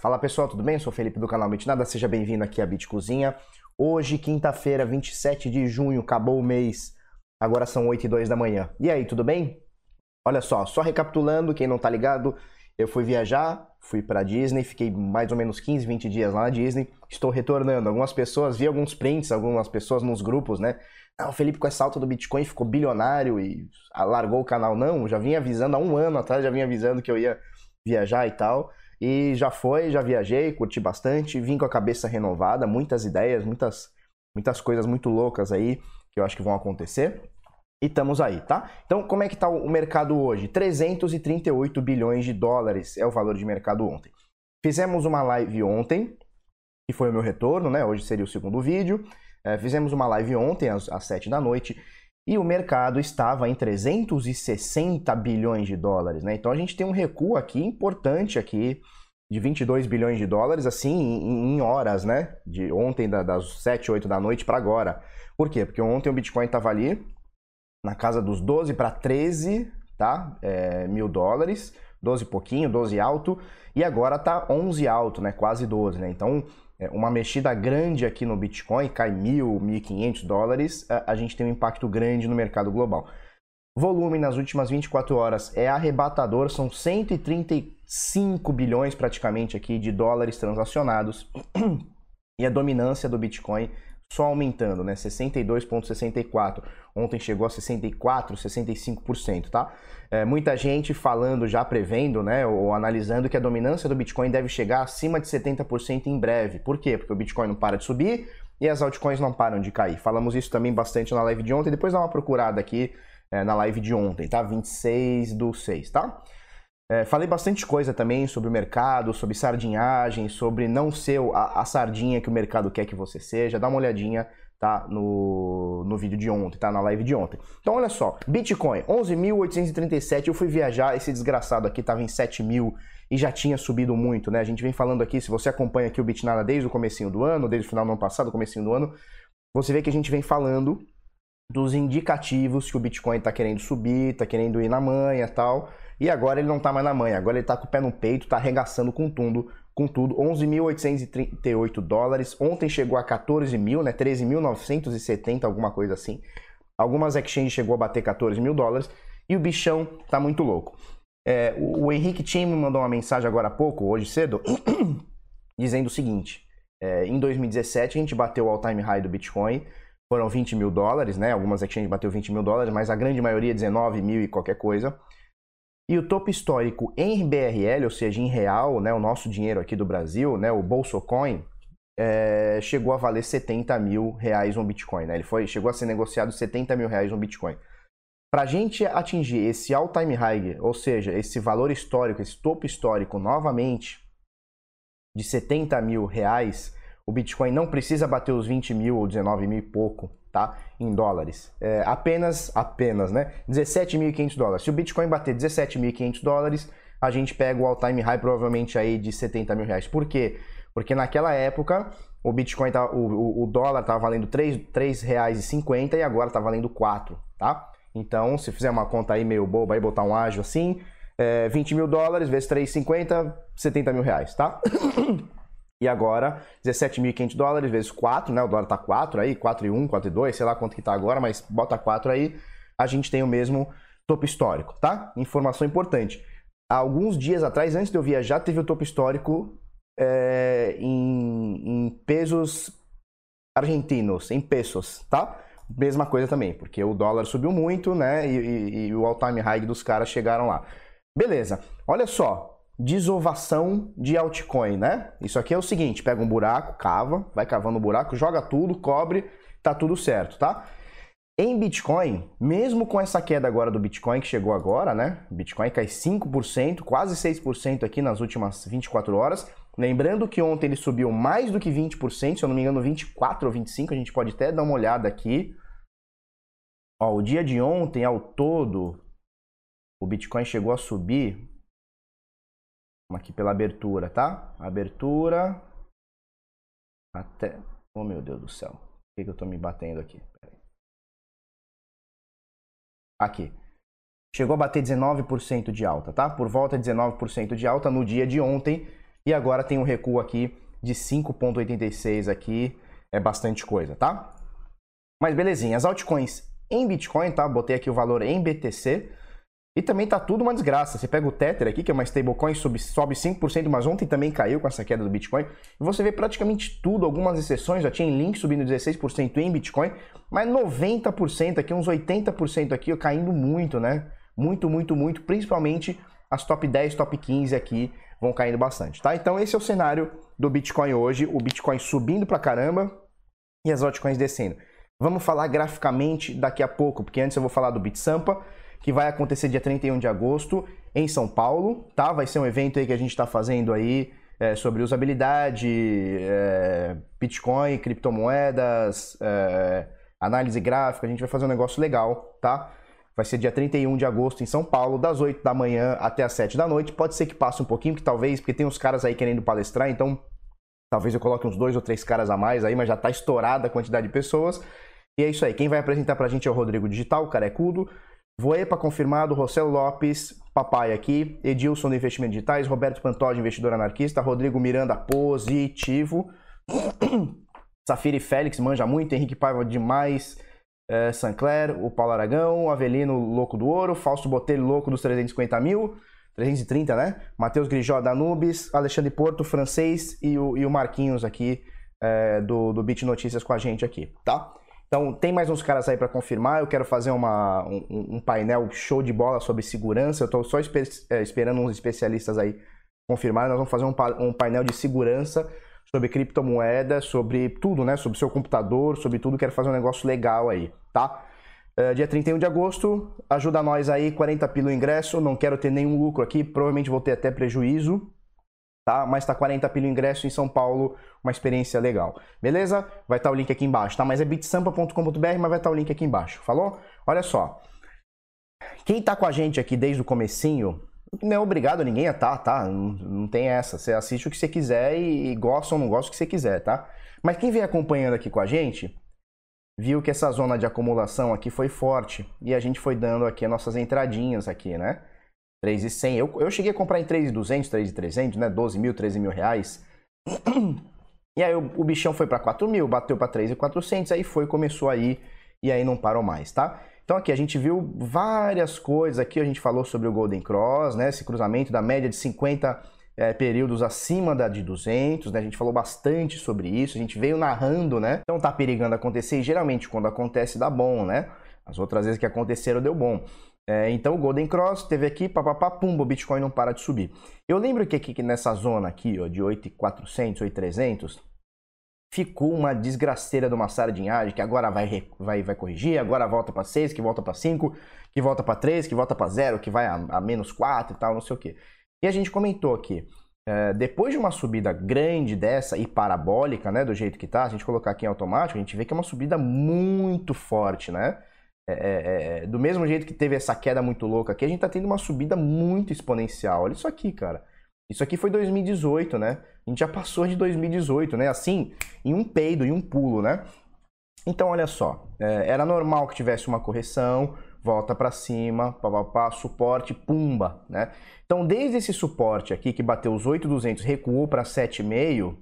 Fala pessoal, tudo bem? Eu sou Felipe do canal Bitnada, seja bem-vindo aqui à Bit Cozinha. Hoje, quinta-feira, 27 de junho, acabou o mês, agora são 8 e 2 da manhã. E aí, tudo bem? Olha só, só recapitulando, quem não tá ligado, eu fui viajar, fui pra Disney, fiquei mais ou menos 15, 20 dias lá na Disney, estou retornando. Algumas pessoas, vi alguns prints, algumas pessoas nos grupos, né? Ah, o Felipe com essa alta do Bitcoin ficou bilionário e largou o canal. Não, já vinha avisando há um ano atrás, já vinha avisando que eu ia viajar e tal. E já foi, já viajei, curti bastante, vim com a cabeça renovada, muitas ideias, muitas, muitas coisas muito loucas aí que eu acho que vão acontecer. E estamos aí, tá? Então, como é que está o mercado hoje? 338 bilhões de dólares é o valor de mercado ontem. Fizemos uma live ontem, que foi o meu retorno, né? Hoje seria o segundo vídeo. É, fizemos uma live ontem, às, às 7 da noite, e o mercado estava em 360 bilhões de dólares, né? Então a gente tem um recuo aqui importante aqui de 22 bilhões de dólares, assim, em, horas, né? De ontem, da, das 7, 8 da noite para agora. Por quê? Porque ontem o Bitcoin estava ali na casa dos 12 para 13 tá? É, mil dólares, 12 pouquinho, 12 alto, e agora tá 11 alto, né? Quase 12, né? Então uma mexida grande aqui no Bitcoin, cai mil, mil quinhentos dólares, a, gente tem um impacto grande no mercado global. Volume nas últimas 24 horas é arrebatador, são 135 bilhões praticamente aqui de dólares transacionados. E a dominância do Bitcoin só aumentando, né? 62,64. Ontem chegou a 64, 65%, tá? É, muita gente falando, já prevendo, né? Ou analisando que a dominância do Bitcoin deve chegar acima de 70% em breve. Por quê? Porque o Bitcoin não para de subir e as altcoins não param de cair. Falamos isso também bastante na live de ontem. Depois dá uma procurada aqui é, na live de ontem, tá? 26 do 6, tá? É, falei bastante coisa também sobre o mercado, sobre sardinhagem, sobre não ser a, a, sardinha que o mercado quer que você seja. Dá uma olhadinha tá, no, no vídeo de ontem, tá na live de ontem. Então olha só, Bitcoin 11.837, eu fui viajar, esse desgraçado aqui estava em 7.000 e já tinha subido muito, né? A gente vem falando aqui, se você acompanha aqui o Bitnada desde o comecinho do ano, desde o final do ano passado, comecinho do ano, você vê que a gente vem falando dos indicativos que o Bitcoin está querendo subir, está querendo ir na manha tal. E agora ele não está mais na manha, agora ele está com o pé no peito, está arregaçando com tudo, com tudo. 11.838 dólares. Ontem chegou a 14 mil, né? 13.970, alguma coisa assim. Algumas exchanges chegou a bater 14 mil dólares. E o bichão tá muito louco. É, o, o, Henrique Tim me mandou uma mensagem agora há pouco, hoje cedo, dizendo o seguinte: é, em 2017 a gente bateu o all-time high do Bitcoin, foram 20 mil dólares, né? Algumas exchanges bateu 20 mil dólares, mas a grande maioria 19 mil e qualquer coisa. E o topo histórico em BRL, ou seja, em real, né, o nosso dinheiro aqui do Brasil, né, o Bolsocoin, é, chegou a valer 70 mil reais um Bitcoin. Né? Ele foi, chegou a ser negociado 70 mil reais um Bitcoin. Para a gente atingir esse all-time high, ou seja, esse valor histórico, esse topo histórico novamente de 70 mil reais, o Bitcoin não precisa bater os 20 mil ou 19 mil e pouco tá? Em dólares. É, apenas, apenas, né? 17.500 dólares. Se o Bitcoin bater 17.500 dólares, a gente pega o all-time high provavelmente aí de 70 mil reais. Por quê? Porque naquela época o Bitcoin, tá, o, o dólar estava valendo R$ 3,50 e agora está valendo 4, tá? Então, se fizer uma conta aí meio boba aí, botar um ágio assim, é, 20 mil dólares vezes 3,50, 70 mil reais, tá? E agora, 17.500 dólares vezes 4, né? O dólar tá 4 aí, 4,1, 4,2, sei lá quanto que tá agora, mas bota 4 aí, a gente tem o mesmo topo histórico, tá? Informação importante. Há alguns dias atrás, antes de eu viajar, teve o topo histórico é, em, em pesos argentinos, em pesos, tá? Mesma coisa também, porque o dólar subiu muito, né? E, e, e o all-time high dos caras chegaram lá. Beleza, olha só, desovação de altcoin, né? Isso aqui é o seguinte, pega um buraco, cava, vai cavando o um buraco, joga tudo, cobre, tá tudo certo, tá? Em Bitcoin, mesmo com essa queda agora do Bitcoin que chegou agora, né? Bitcoin cai 5%, quase 6% aqui nas últimas 24 horas. Lembrando que ontem ele subiu mais do que 20%, se eu não me engano 24 ou 25, a gente pode até dar uma olhada aqui. Ó, o dia de ontem ao todo, o Bitcoin chegou a subir Vamos aqui pela abertura, tá? Abertura. Até. Oh meu Deus do céu. Por que, que eu tô me batendo aqui? Aqui. Chegou a bater 19% de alta, tá? Por volta de 19% de alta no dia de ontem. e agora tem um recuo aqui de 5,86 aqui, é bastante coisa, tá? Mas belezinha, as altcoins em Bitcoin, tá? Botei aqui o valor em BTC. E também tá tudo uma desgraça. Você pega o Tether aqui, que é uma stablecoin, sobe, sobe 5%, mas ontem também caiu com essa queda do Bitcoin. E você vê praticamente tudo, algumas exceções, já tinha Link subindo 16% em Bitcoin, mas 90% aqui, uns 80% aqui, caindo muito, né? Muito, muito, muito, principalmente as top 10, top 15 aqui vão caindo bastante, tá? Então esse é o cenário do Bitcoin hoje, o Bitcoin subindo pra caramba e as altcoins descendo. Vamos falar graficamente daqui a pouco, porque antes eu vou falar do BitSampa, que vai acontecer dia 31 de agosto em São Paulo, tá? Vai ser um evento aí que a gente está fazendo aí é, sobre usabilidade, é, Bitcoin, criptomoedas, é, análise gráfica, a gente vai fazer um negócio legal, tá? Vai ser dia 31 de agosto em São Paulo, das 8 da manhã até as 7 da noite. Pode ser que passe um pouquinho, que talvez, porque tem uns caras aí querendo palestrar, então talvez eu coloque uns dois ou três caras a mais aí, mas já tá estourada a quantidade de pessoas. E é isso aí. Quem vai apresentar pra gente é o Rodrigo Digital, o Carecudo. Voepa confirmado, Rossello Lopes, papai aqui, Edilson do Investimento Digitais, Roberto Pantoja, investidor anarquista, Rodrigo Miranda, positivo, Safira e Félix, manja muito, Henrique Paiva demais, é, Sancler, o Paulo Aragão, Avelino, louco do ouro, Fausto Botelho, louco dos 350 mil, 330, né? Matheus Grijó, da Nubes, Alexandre Porto, francês e o, e o Marquinhos aqui é, do, do Bit Notícias com a gente aqui, tá? Então, tem mais uns caras aí para confirmar. Eu quero fazer uma, um, um, painel show de bola sobre segurança. Eu estou só é, esperando uns especialistas aí confirmar. Nós vamos fazer um, um painel de segurança sobre criptomoeda, sobre tudo, né? Sobre seu computador, sobre tudo. Quero fazer um negócio legal aí, tá? Uh, dia 31 de agosto, ajuda nós aí, 40 pila o ingresso. Não quero ter nenhum lucro aqui, provavelmente vou ter até prejuízo, tá? Mas tá 40 pelo ingresso em São Paulo, uma experiência legal. Beleza? Vai estar tá o link aqui embaixo, tá? Mas é bitsampa.com.br, mas vai estar tá o link aqui embaixo. Falou? Olha só. Quem tá com a gente aqui desde o comecinho, não é obrigado ninguém a tá, tá? Não, não tem essa. Você assiste o que você quiser e, e gosta ou não gosta o que você quiser, tá? Mas quem vem acompanhando aqui com a gente, viu que essa zona de acumulação aqui foi forte e a gente foi dando aqui as nossas entradinhas aqui, né? 3,100. Eu, eu cheguei a comprar em 3,200, 3,300, né? 12 mil, 13 mil reais. E aí o, o bichão foi para 4 mil, bateu para 3,400, aí foi, começou aí e aí não parou mais, tá? Então aqui a gente viu várias coisas, aqui a gente falou sobre o Golden Cross, né? Esse cruzamento da média de 50 é, períodos acima da de 200, né? A gente falou bastante sobre isso, a gente veio narrando, né? Então tá perigando acontecer e geralmente quando acontece dá bom, né? As outras vezes que aconteceram deu bom. É, então o Golden Cross teve aqui, papapá, pumba, o Bitcoin não para de subir. Eu lembro que aqui nessa zona aqui, ó, de 8,400, 8,300, ficou uma desgraceira de uma sardinhagem que agora vai, vai, vai corrigir, agora volta para 6, que volta para 5, que volta para 3, que volta para 0, que vai a, a, menos 4 e tal, não sei o que. E a gente comentou aqui, é, depois de uma subida grande dessa e parabólica, né, do jeito que tá, a gente colocar aqui em automático, a gente vê que é uma subida muito forte, né? É, é, é, do mesmo jeito que teve essa queda muito louca aqui, a gente tá tendo uma subida muito exponencial. Olha isso aqui, cara. Isso aqui foi 2018, né? A gente já passou de 2018, né? Assim, em um peido, em um pulo, né? Então, olha só. É, era normal que tivesse uma correção, volta para cima, papapá, suporte, pumba, né? Então, desde esse suporte aqui, que bateu os 8,200, recuou para 7,5,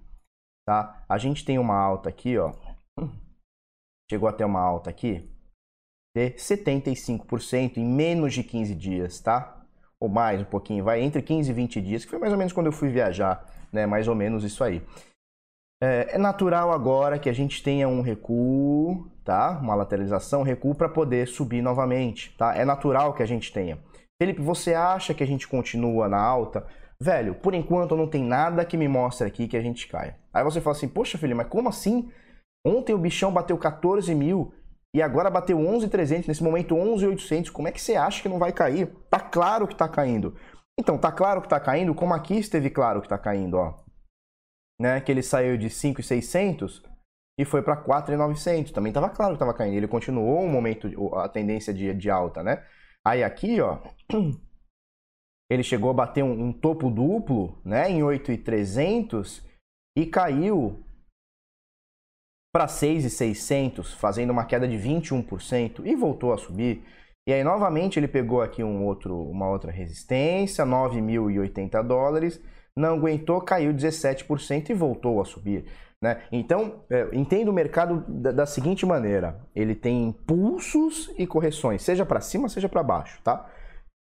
tá? A gente tem uma alta aqui, ó. Chegou até uma alta aqui, de 75% em menos de 15 dias, tá? Ou mais um pouquinho, vai entre 15 e 20 dias, que foi mais ou menos quando eu fui viajar, né? Mais ou menos isso aí. É, é natural agora que a gente tenha um recuo, tá? Uma lateralização, recuo para poder subir novamente, tá? É natural que a gente tenha. Felipe, você acha que a gente continua na alta? Velho, por enquanto não tem nada que me mostre aqui que a gente caia. Aí você fala assim, poxa, Felipe, mas como assim? Ontem o bichão bateu 14 mil e agora bateu 11,300, nesse momento 11,800. Como é que você acha que não vai cair? Tá claro que tá caindo. Então, tá claro que tá caindo, como aqui esteve claro que tá caindo, ó. Né? Que ele saiu de 5,600 e foi para 4,900. Também tava claro que tava caindo. Ele continuou um momento, a tendência de, de alta, né? Aí aqui, ó, ele chegou a bater um, um topo duplo, né, em 8,300 e caiu para 6,600, fazendo uma queda de 21% e voltou a subir. E aí novamente ele pegou aqui um outro, uma outra resistência, 9.080 dólares, não aguentou, caiu 17% e voltou a subir. Né? Então, é, entenda o mercado da, da, seguinte maneira: ele tem impulsos e correções, seja para cima, seja para baixo. Tá?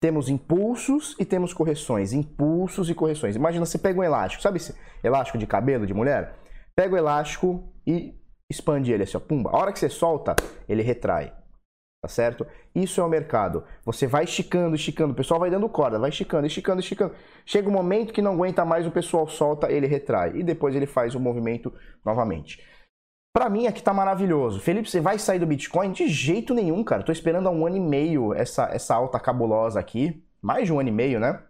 Temos impulsos e temos correções. Impulsos e correções. Imagina você pega um elástico, sabe esse elástico de cabelo de mulher? Pega o elástico e expande ele assim, ó, pumba. A hora que você solta, ele retrai tá certo? Isso é o mercado. Você vai esticando, esticando, o pessoal vai dando corda, vai esticando, esticando, esticando. Chega um momento que não aguenta mais, o pessoal solta, ele retrai e depois ele faz o movimento novamente. Para mim aqui tá maravilhoso. Felipe, você vai sair do Bitcoin? De jeito nenhum, cara. Tô esperando há um ano e meio essa, essa alta cabulosa aqui. Mais de um ano e meio, né?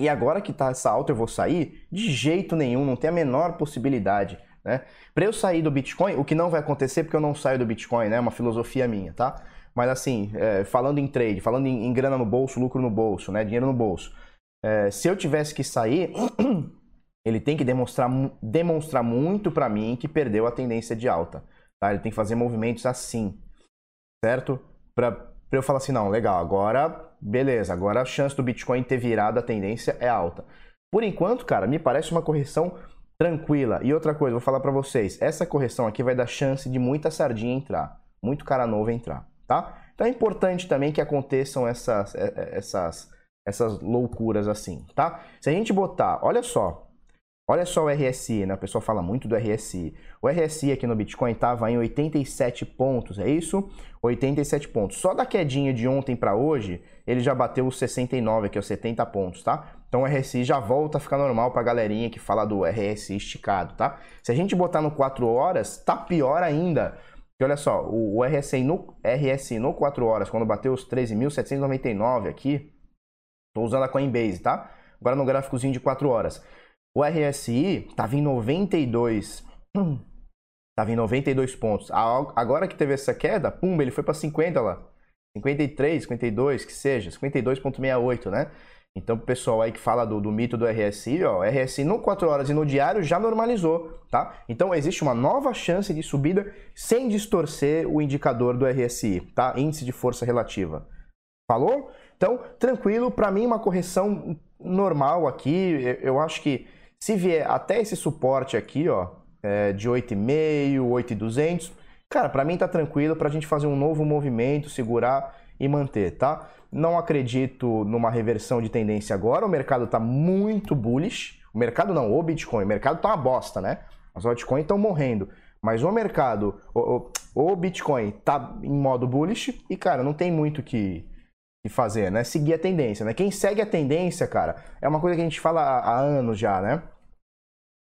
E agora que tá essa alta eu vou sair? De jeito nenhum, não tem a menor possibilidade. Né? Para eu sair do Bitcoin, o que não vai acontecer porque eu não saio do Bitcoin, né? É uma filosofia minha, tá? Mas assim, é, falando em trade, falando em, em, grana no bolso, lucro no bolso, né? Dinheiro no bolso. É, se eu tivesse que sair, ele tem que demonstrar, demonstrar muito para mim que perdeu a tendência de alta. Tá? Ele tem que fazer movimentos assim, certo? Para eu falar assim, não, legal, agora beleza, agora a chance do Bitcoin ter virado a tendência é alta. Por enquanto, cara, me parece uma correção tranquila. E outra coisa, vou falar para vocês, essa correção aqui vai dar chance de muita sardinha entrar, muito cara novo entrar tá? Então é importante também que aconteçam essas, é, é, essas, essas loucuras assim, tá? Se a gente botar, olha só, olha só o RSI, né? O pessoal fala muito do RSI. O RSI aqui no Bitcoin estava em 87 pontos, é isso? 87 pontos. Só da quedinha de ontem para hoje, ele já bateu os 69, aqui os 70 pontos, tá? Então o RSI já volta a ficar normal para a galerinha que fala do RSI esticado, tá? Se a gente botar no 4 horas, tá pior ainda. E olha só, o, RSI no, RSI no 4 horas, quando bateu os 13.799 aqui, estou usando a Coinbase, tá? Agora no gráficozinho de 4 horas. O RSI estava em 92, estava em 92 pontos. Agora que teve essa queda, pum, ele foi para 50 lá. 53, 52, que seja, 52.68, né? Então, o pessoal aí que fala do, do mito do RSI, ó, RSI no 4 horas e no diário já normalizou, tá? Então, existe uma nova chance de subida sem distorcer o indicador do RSI, tá? Índice de força relativa. Falou? Então, tranquilo, para mim uma correção normal aqui, eu acho que se vier até esse suporte aqui, ó, é, de 8,5, 8,200, cara, para mim tá tranquilo pra gente fazer um novo movimento, segurar e manter, tá? Não acredito numa reversão de tendência agora. O mercado está muito bullish. O mercado não, o Bitcoin. O mercado está uma bosta, né? As altcoins estão morrendo. Mas o mercado, o, o, o Bitcoin está em modo bullish e, cara, não tem muito que, que fazer, né? Seguir a tendência, né? Quem segue a tendência, cara, é uma coisa que a gente fala há, há anos já, né?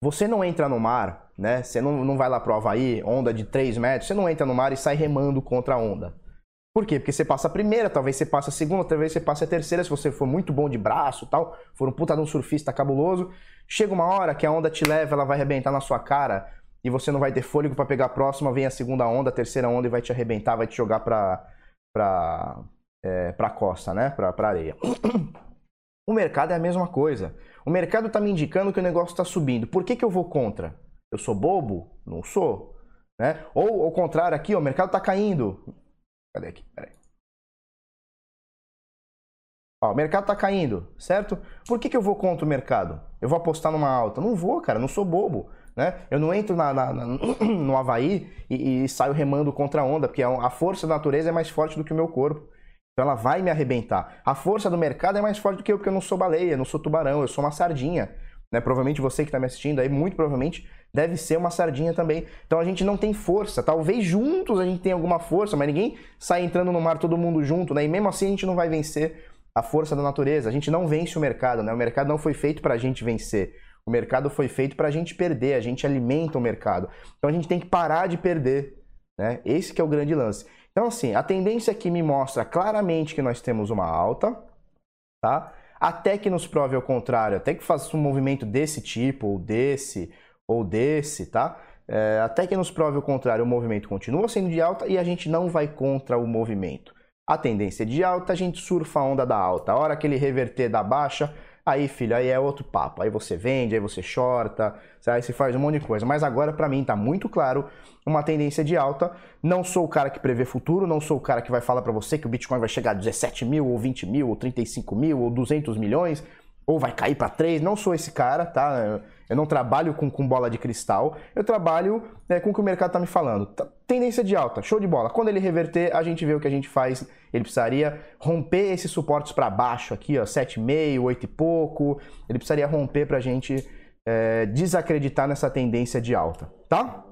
Você não entra no mar, né? Você não, não vai lá pro Havaí, onda de 3 metros, você não entra no mar e sai remando contra a onda. Por quê? Porque você passa a primeira, talvez você passe a segunda, talvez você passe a terceira, se você for muito bom de braço tal, for um puta de um surfista cabuloso. Chega uma hora que a onda te leva, ela vai arrebentar na sua cara e você não vai ter fôlego para pegar a próxima, vem a segunda onda, a terceira onda e vai te arrebentar, vai te jogar pra, pra, é, pra costa, né? Pra, pra areia. O mercado é a mesma coisa. O mercado está me indicando que o negócio está subindo. Por que, que eu vou contra? Eu sou bobo? Não sou. Né? Ou ao contrário, aqui, ó, o mercado está caindo. Cadê aqui? Peraí. Ó, o mercado tá caindo, certo? Por que, que eu vou contra o mercado? Eu vou apostar numa alta? Não vou, cara, não sou bobo. Né? Eu não entro na, na, na, no Havaí e, e, saio remando contra a onda, porque a força da natureza é mais forte do que o meu corpo. Então ela vai me arrebentar. A força do mercado é mais forte do que eu, porque eu não sou baleia, não sou tubarão, eu sou uma sardinha. Né? Provavelmente você que está me assistindo aí, muito provavelmente deve ser uma sardinha também. Então a gente não tem força. Talvez juntos a gente tenha alguma força, mas ninguém sai entrando no mar todo mundo junto, né? E mesmo assim a gente não vai vencer a força da natureza. A gente não vence o mercado, né? O mercado não foi feito para a gente vencer. O mercado foi feito para a gente perder. A gente alimenta o mercado. Então a gente tem que parar de perder, né? Esse que é o grande lance. Então assim, a tendência aqui me mostra claramente que nós temos uma alta, tá? até que nos prove ao contrário, até que faça um movimento desse tipo, ou desse, ou desse, tá? É, até que nos prove o contrário, o movimento continua sendo de alta e a gente não vai contra o movimento. A tendência é de alta, a gente surfa a onda da alta. A hora que ele reverter da baixa, Aí, filho, aí é outro papo. Aí você vende, aí você shorta, aí você faz um monte de coisa. Mas agora, para mim, tá muito claro uma tendência de alta. Não sou o cara que prevê futuro, não sou o cara que vai falar para você que o Bitcoin vai chegar a 17 mil, ou 20 mil, ou 35 mil, ou 200 milhões. Ou vai cair para 3. Não sou esse cara, tá? Eu não trabalho com, com bola de cristal, eu trabalho é, com o que o mercado está me falando. Tá, tendência de alta, show de bola. Quando ele reverter, a gente vê o que a gente faz. Ele precisaria romper esses suportes para baixo aqui, ó, 7,5, 8 e pouco. Ele precisaria romper para a gente é, desacreditar nessa tendência de alta, tá?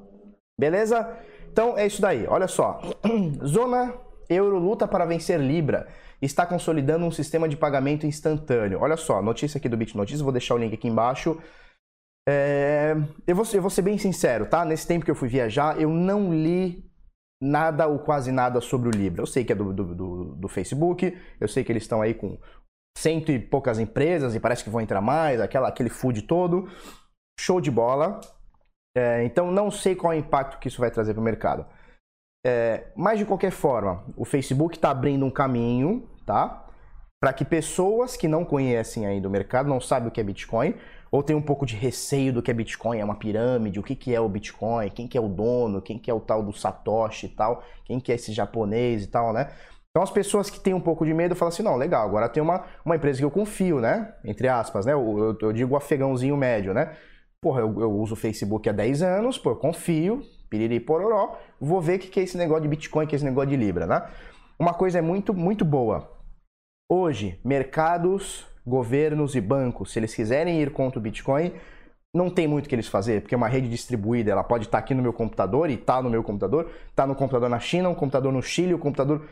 Beleza? Então é isso daí. Olha só. Zona euro luta para vencer Libra. Está consolidando um sistema de pagamento instantâneo. Olha só, notícia aqui do Bit Notícias, vou deixar o link aqui embaixo. É, eu, vou, eu vou ser bem sincero, tá? Nesse tempo que eu fui viajar, eu não li nada ou quase nada sobre o Libra. Eu sei que é do, do, do, do Facebook, eu sei que eles estão aí com cento e poucas empresas e parece que vão entrar mais, aquela, aquele food todo. Show de bola. É, então não sei qual é o impacto que isso vai trazer para o mercado. É, mas de qualquer forma, o Facebook está abrindo um caminho, tá? Para que pessoas que não conhecem ainda o mercado, não sabem o que é Bitcoin, ou tem um pouco de receio do que é Bitcoin, é uma pirâmide, o que, que é o Bitcoin, quem que é o dono, quem que é o tal do Satoshi e tal, quem que é esse japonês e tal, né? Então as pessoas que têm um pouco de medo falam assim, não, legal, agora tem uma, uma empresa que eu confio, né? Entre aspas, né? Eu, eu, eu digo afegãozinho médio, né? Porra, eu, eu, uso o Facebook há 10 anos, pô, eu confio, piriri pororó, vou ver o que, que é esse negócio de Bitcoin, que é esse negócio de Libra, né? Uma coisa é muito, muito boa. Hoje, mercados governos e bancos, se eles quiserem ir contra o Bitcoin, não tem muito o que eles fazer, porque é uma rede distribuída, ela pode estar aqui no meu computador e está no meu computador, está no computador na China, um computador no Chile, o um computador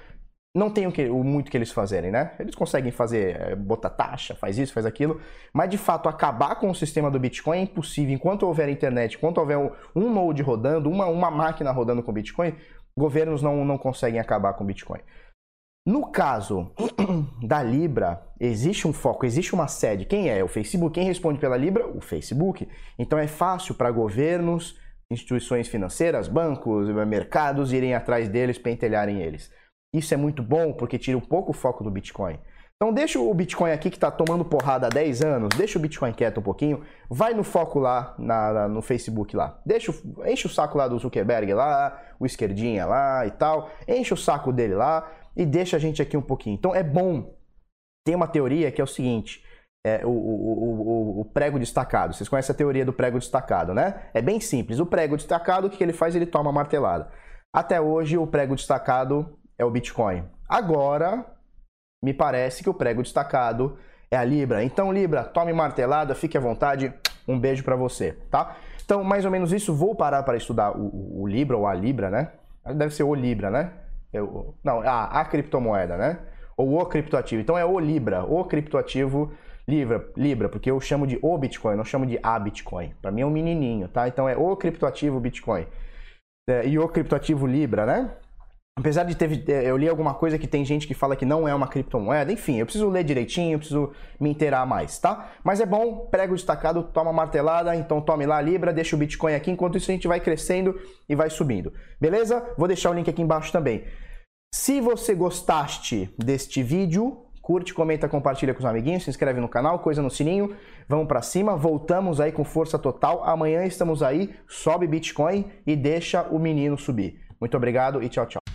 não tem o que, o muito que eles fazerem, né? Eles conseguem fazer, é, botar taxa, faz isso, faz aquilo, mas de fato acabar com o sistema do Bitcoin é impossível. Enquanto houver internet, enquanto houver um node rodando, uma, uma máquina rodando com Bitcoin, governos não, não conseguem acabar com Bitcoin. No caso da Libra, existe um foco, existe uma sede. Quem é? O Facebook. Quem responde pela Libra? O Facebook. Então é fácil para governos, instituições financeiras, bancos, mercados irem atrás deles, pentelharem eles. Isso é muito bom porque tira um pouco o foco do Bitcoin. Então deixa o Bitcoin aqui que está tomando porrada há 10 anos, deixa o Bitcoin quieto um pouquinho, vai no foco lá na, na, no Facebook lá. Deixa, enche o saco lá do Zuckerberg lá, o esquerdinha lá e tal, enche o saco dele lá e deixa a gente aqui um pouquinho. Então é bom. Tem uma teoria que é o seguinte: é, o, o, o, o, prego destacado. Vocês conhecem a teoria do prego destacado, né? É bem simples. O prego destacado, o que ele faz? Ele toma martelada. Até hoje, o prego destacado é o Bitcoin. Agora, me parece que o prego destacado é a Libra. Então, Libra, tome martelada, fique à vontade. Um beijo para você, tá? Então, mais ou menos isso. Vou parar para estudar o, o Libra ou a Libra, né? Deve ser o Libra, né? Eu, não, a, a criptomoeda, né? Ou o criptoativo. Então é o Libra, o criptoativo Libra, Libra, porque eu chamo de o Bitcoin, não chamo de a Bitcoin. Para mim é um menininho, tá? Então é o criptoativo Bitcoin. É, e o criptoativo Libra, né? Apesar de ter, é, eu li alguma coisa que tem gente que fala que não é uma criptomoeda, enfim, eu preciso ler direitinho, eu preciso me inteirar mais, tá? Mas é bom, prego destacado, toma martelada, então tome lá a Libra, deixa o Bitcoin aqui, enquanto isso a gente vai crescendo e vai subindo, beleza? Vou deixar o link aqui embaixo também. Se você gostaste deste vídeo, curte, comenta, compartilha com os amiguinhos, se inscreve no canal, coisa no sininho, vamos para cima, voltamos aí com força total, amanhã estamos aí, sobe Bitcoin e deixa o menino subir. Muito obrigado e tchau, tchau.